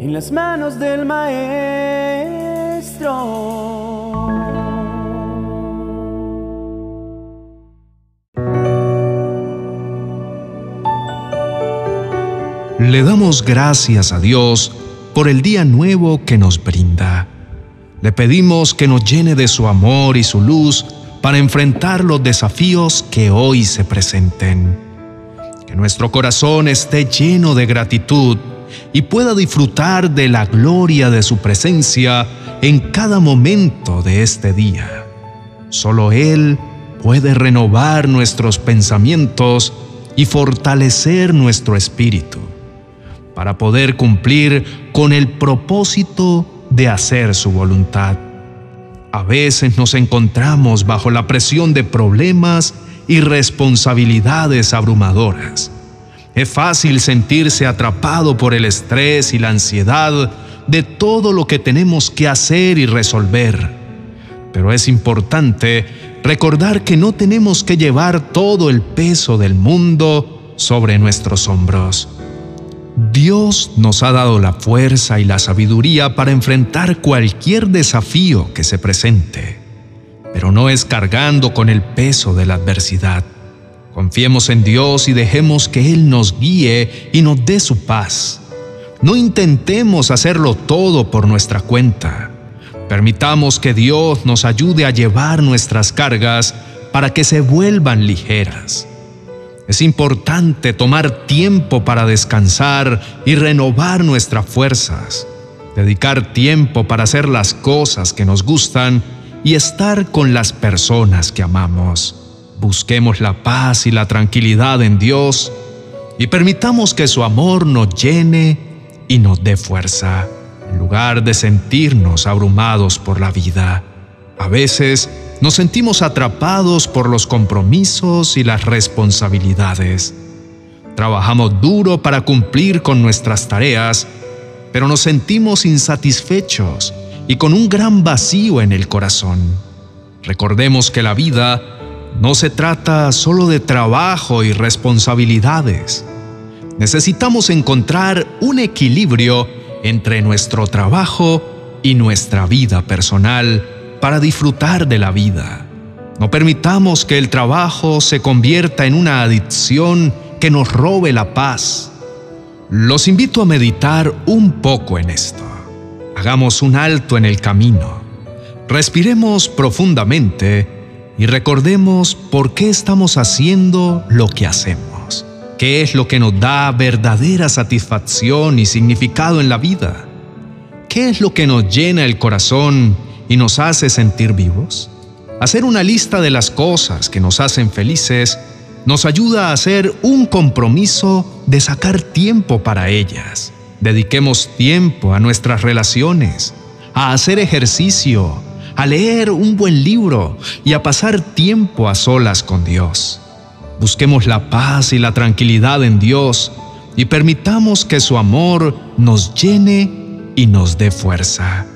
en las manos del Maestro. Le damos gracias a Dios por el día nuevo que nos brinda. Le pedimos que nos llene de su amor y su luz para enfrentar los desafíos que hoy se presenten. Que nuestro corazón esté lleno de gratitud y pueda disfrutar de la gloria de su presencia en cada momento de este día. Solo Él puede renovar nuestros pensamientos y fortalecer nuestro espíritu para poder cumplir con el propósito de hacer su voluntad. A veces nos encontramos bajo la presión de problemas y responsabilidades abrumadoras. Es fácil sentirse atrapado por el estrés y la ansiedad de todo lo que tenemos que hacer y resolver. Pero es importante recordar que no tenemos que llevar todo el peso del mundo sobre nuestros hombros. Dios nos ha dado la fuerza y la sabiduría para enfrentar cualquier desafío que se presente, pero no es cargando con el peso de la adversidad. Confiemos en Dios y dejemos que Él nos guíe y nos dé su paz. No intentemos hacerlo todo por nuestra cuenta. Permitamos que Dios nos ayude a llevar nuestras cargas para que se vuelvan ligeras. Es importante tomar tiempo para descansar y renovar nuestras fuerzas, dedicar tiempo para hacer las cosas que nos gustan y estar con las personas que amamos. Busquemos la paz y la tranquilidad en Dios y permitamos que su amor nos llene y nos dé fuerza, en lugar de sentirnos abrumados por la vida. A veces nos sentimos atrapados por los compromisos y las responsabilidades. Trabajamos duro para cumplir con nuestras tareas, pero nos sentimos insatisfechos y con un gran vacío en el corazón. Recordemos que la vida no se trata solo de trabajo y responsabilidades. Necesitamos encontrar un equilibrio entre nuestro trabajo y nuestra vida personal para disfrutar de la vida. No permitamos que el trabajo se convierta en una adicción que nos robe la paz. Los invito a meditar un poco en esto. Hagamos un alto en el camino. Respiremos profundamente y recordemos por qué estamos haciendo lo que hacemos. ¿Qué es lo que nos da verdadera satisfacción y significado en la vida? ¿Qué es lo que nos llena el corazón y nos hace sentir vivos? Hacer una lista de las cosas que nos hacen felices nos ayuda a hacer un compromiso de sacar tiempo para ellas. Dediquemos tiempo a nuestras relaciones, a hacer ejercicio, a leer un buen libro y a pasar tiempo a solas con Dios. Busquemos la paz y la tranquilidad en Dios y permitamos que su amor nos llene y nos dé fuerza.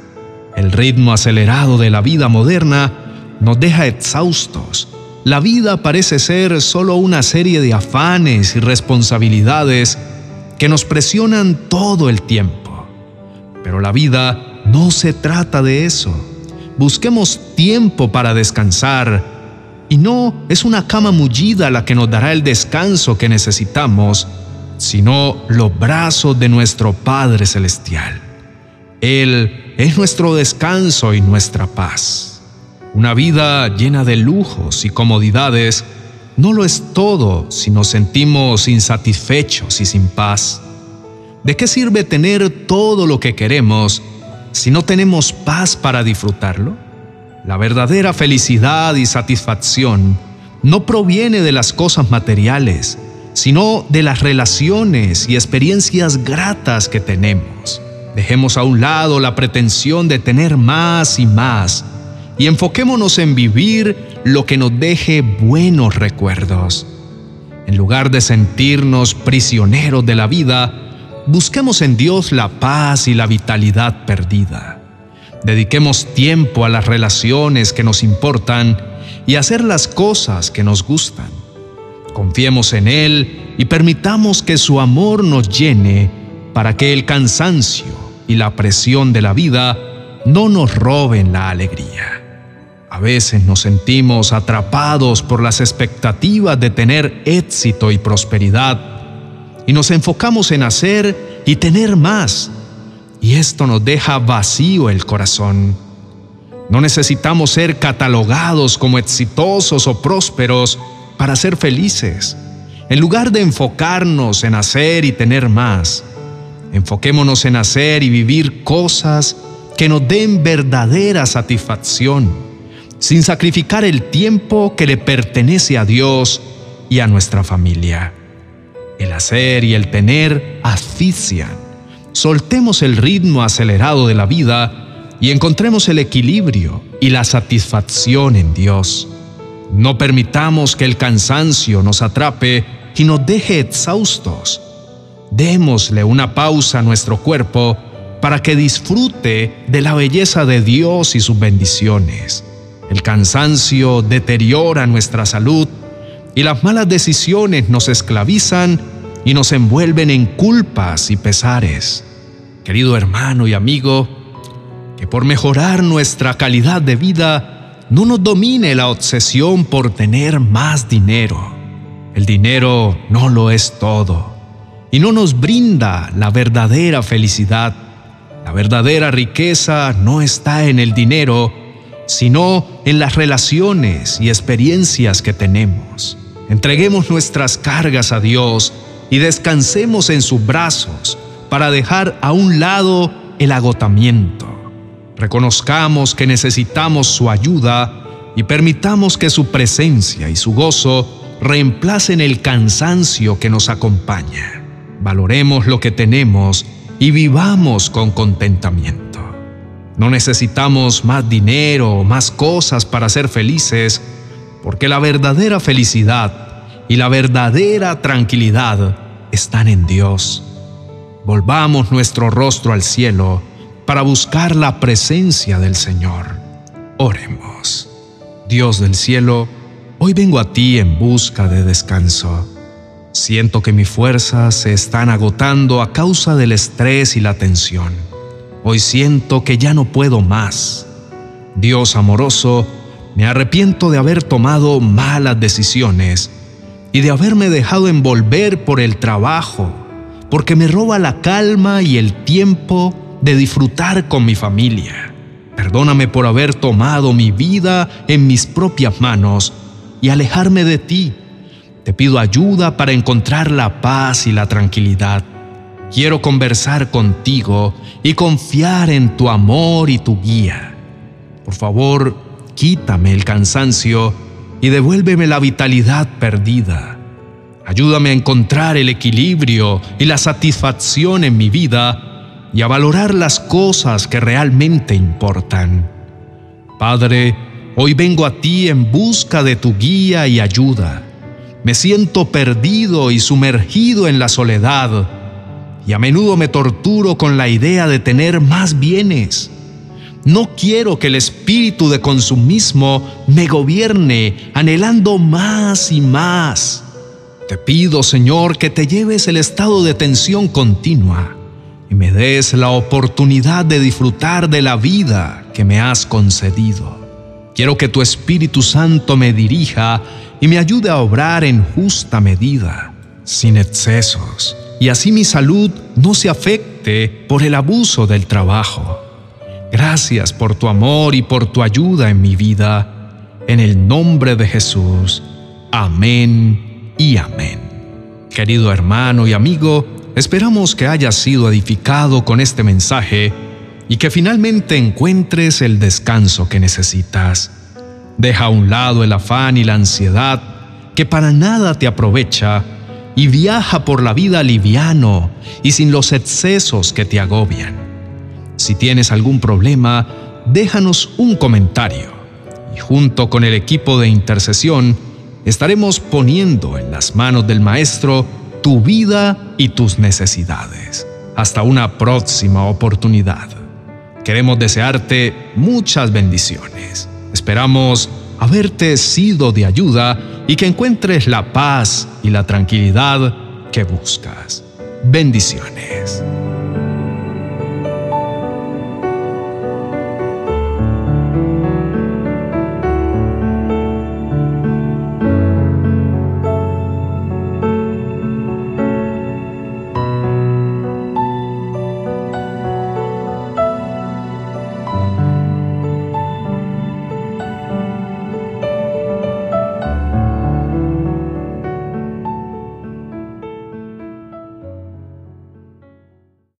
El ritmo acelerado de la vida moderna nos deja exhaustos. La vida parece ser solo una serie de afanes y responsabilidades que nos presionan todo el tiempo. Pero la vida no se trata de eso. Busquemos tiempo para descansar y no es una cama mullida la que nos dará el descanso que necesitamos, sino los brazos de nuestro Padre Celestial. Él es nuestro descanso y nuestra paz. Una vida llena de lujos y comodidades no lo es todo si nos sentimos insatisfechos y sin paz. ¿De qué sirve tener todo lo que queremos si no tenemos paz para disfrutarlo? La verdadera felicidad y satisfacción no proviene de las cosas materiales, sino de las relaciones y experiencias gratas que tenemos. Dejemos a un lado la pretensión de tener más y más y enfoquémonos en vivir lo que nos deje buenos recuerdos. En lugar de sentirnos prisioneros de la vida, busquemos en Dios la paz y la vitalidad perdida. Dediquemos tiempo a las relaciones que nos importan y a hacer las cosas que nos gustan. Confiemos en Él y permitamos que su amor nos llene para que el cansancio y la presión de la vida no nos roben la alegría. A veces nos sentimos atrapados por las expectativas de tener éxito y prosperidad y nos enfocamos en hacer y tener más. Y esto nos deja vacío el corazón. No necesitamos ser catalogados como exitosos o prósperos para ser felices. En lugar de enfocarnos en hacer y tener más, enfoquémonos en hacer y vivir cosas que nos den verdadera satisfacción, sin sacrificar el tiempo que le pertenece a Dios y a nuestra familia. El hacer y el tener asfixian. Soltemos el ritmo acelerado de la vida y encontremos el equilibrio y la satisfacción en Dios. No permitamos que el cansancio nos atrape y nos deje exhaustos. Démosle una pausa a nuestro cuerpo para que disfrute de la belleza de Dios y sus bendiciones. El cansancio deteriora nuestra salud y las malas decisiones nos esclavizan y nos envuelven en culpas y pesares. Querido hermano y amigo, que por mejorar nuestra calidad de vida no nos domine la obsesión por tener más dinero. El dinero no lo es todo y no nos brinda la verdadera felicidad. La verdadera riqueza no está en el dinero, sino en las relaciones y experiencias que tenemos. Entreguemos nuestras cargas a Dios y descansemos en sus brazos para dejar a un lado el agotamiento. Reconozcamos que necesitamos su ayuda y permitamos que su presencia y su gozo reemplacen el cansancio que nos acompaña. Valoremos lo que tenemos y vivamos con contentamiento. No necesitamos más dinero o más cosas para ser felices, porque la verdadera felicidad y la verdadera tranquilidad están en Dios. Volvamos nuestro rostro al cielo para buscar la presencia del Señor. Oremos. Dios del cielo, hoy vengo a ti en busca de descanso. Siento que mis fuerzas se están agotando a causa del estrés y la tensión. Hoy siento que ya no puedo más. Dios amoroso, me arrepiento de haber tomado malas decisiones y de haberme dejado envolver por el trabajo, porque me roba la calma y el tiempo de disfrutar con mi familia. Perdóname por haber tomado mi vida en mis propias manos y alejarme de ti. Te pido ayuda para encontrar la paz y la tranquilidad. Quiero conversar contigo y confiar en tu amor y tu guía. Por favor, quítame el cansancio y devuélveme la vitalidad perdida. Ayúdame a encontrar el equilibrio y la satisfacción en mi vida y a valorar las cosas que realmente importan. Padre, hoy vengo a ti en busca de tu guía y ayuda. Me siento perdido y sumergido en la soledad y a menudo me torturo con la idea de tener más bienes. No quiero que el espíritu de consumismo me gobierne anhelando más y más. Te pido, Señor, que te lleves el estado de tensión continua y me des la oportunidad de disfrutar de la vida que me has concedido. Quiero que tu Espíritu Santo me dirija y me ayude a obrar en justa medida, sin excesos, y así mi salud no se afecte por el abuso del trabajo. Gracias por tu amor y por tu ayuda en mi vida. En el nombre de Jesús. Amén y amén. Querido hermano y amigo, Esperamos que hayas sido edificado con este mensaje y que finalmente encuentres el descanso que necesitas. Deja a un lado el afán y la ansiedad que para nada te aprovecha y viaja por la vida liviano y sin los excesos que te agobian. Si tienes algún problema, déjanos un comentario y junto con el equipo de intercesión estaremos poniendo en las manos del Maestro tu vida y tus necesidades. Hasta una próxima oportunidad. Queremos desearte muchas bendiciones. Esperamos haberte sido de ayuda y que encuentres la paz y la tranquilidad que buscas. Bendiciones.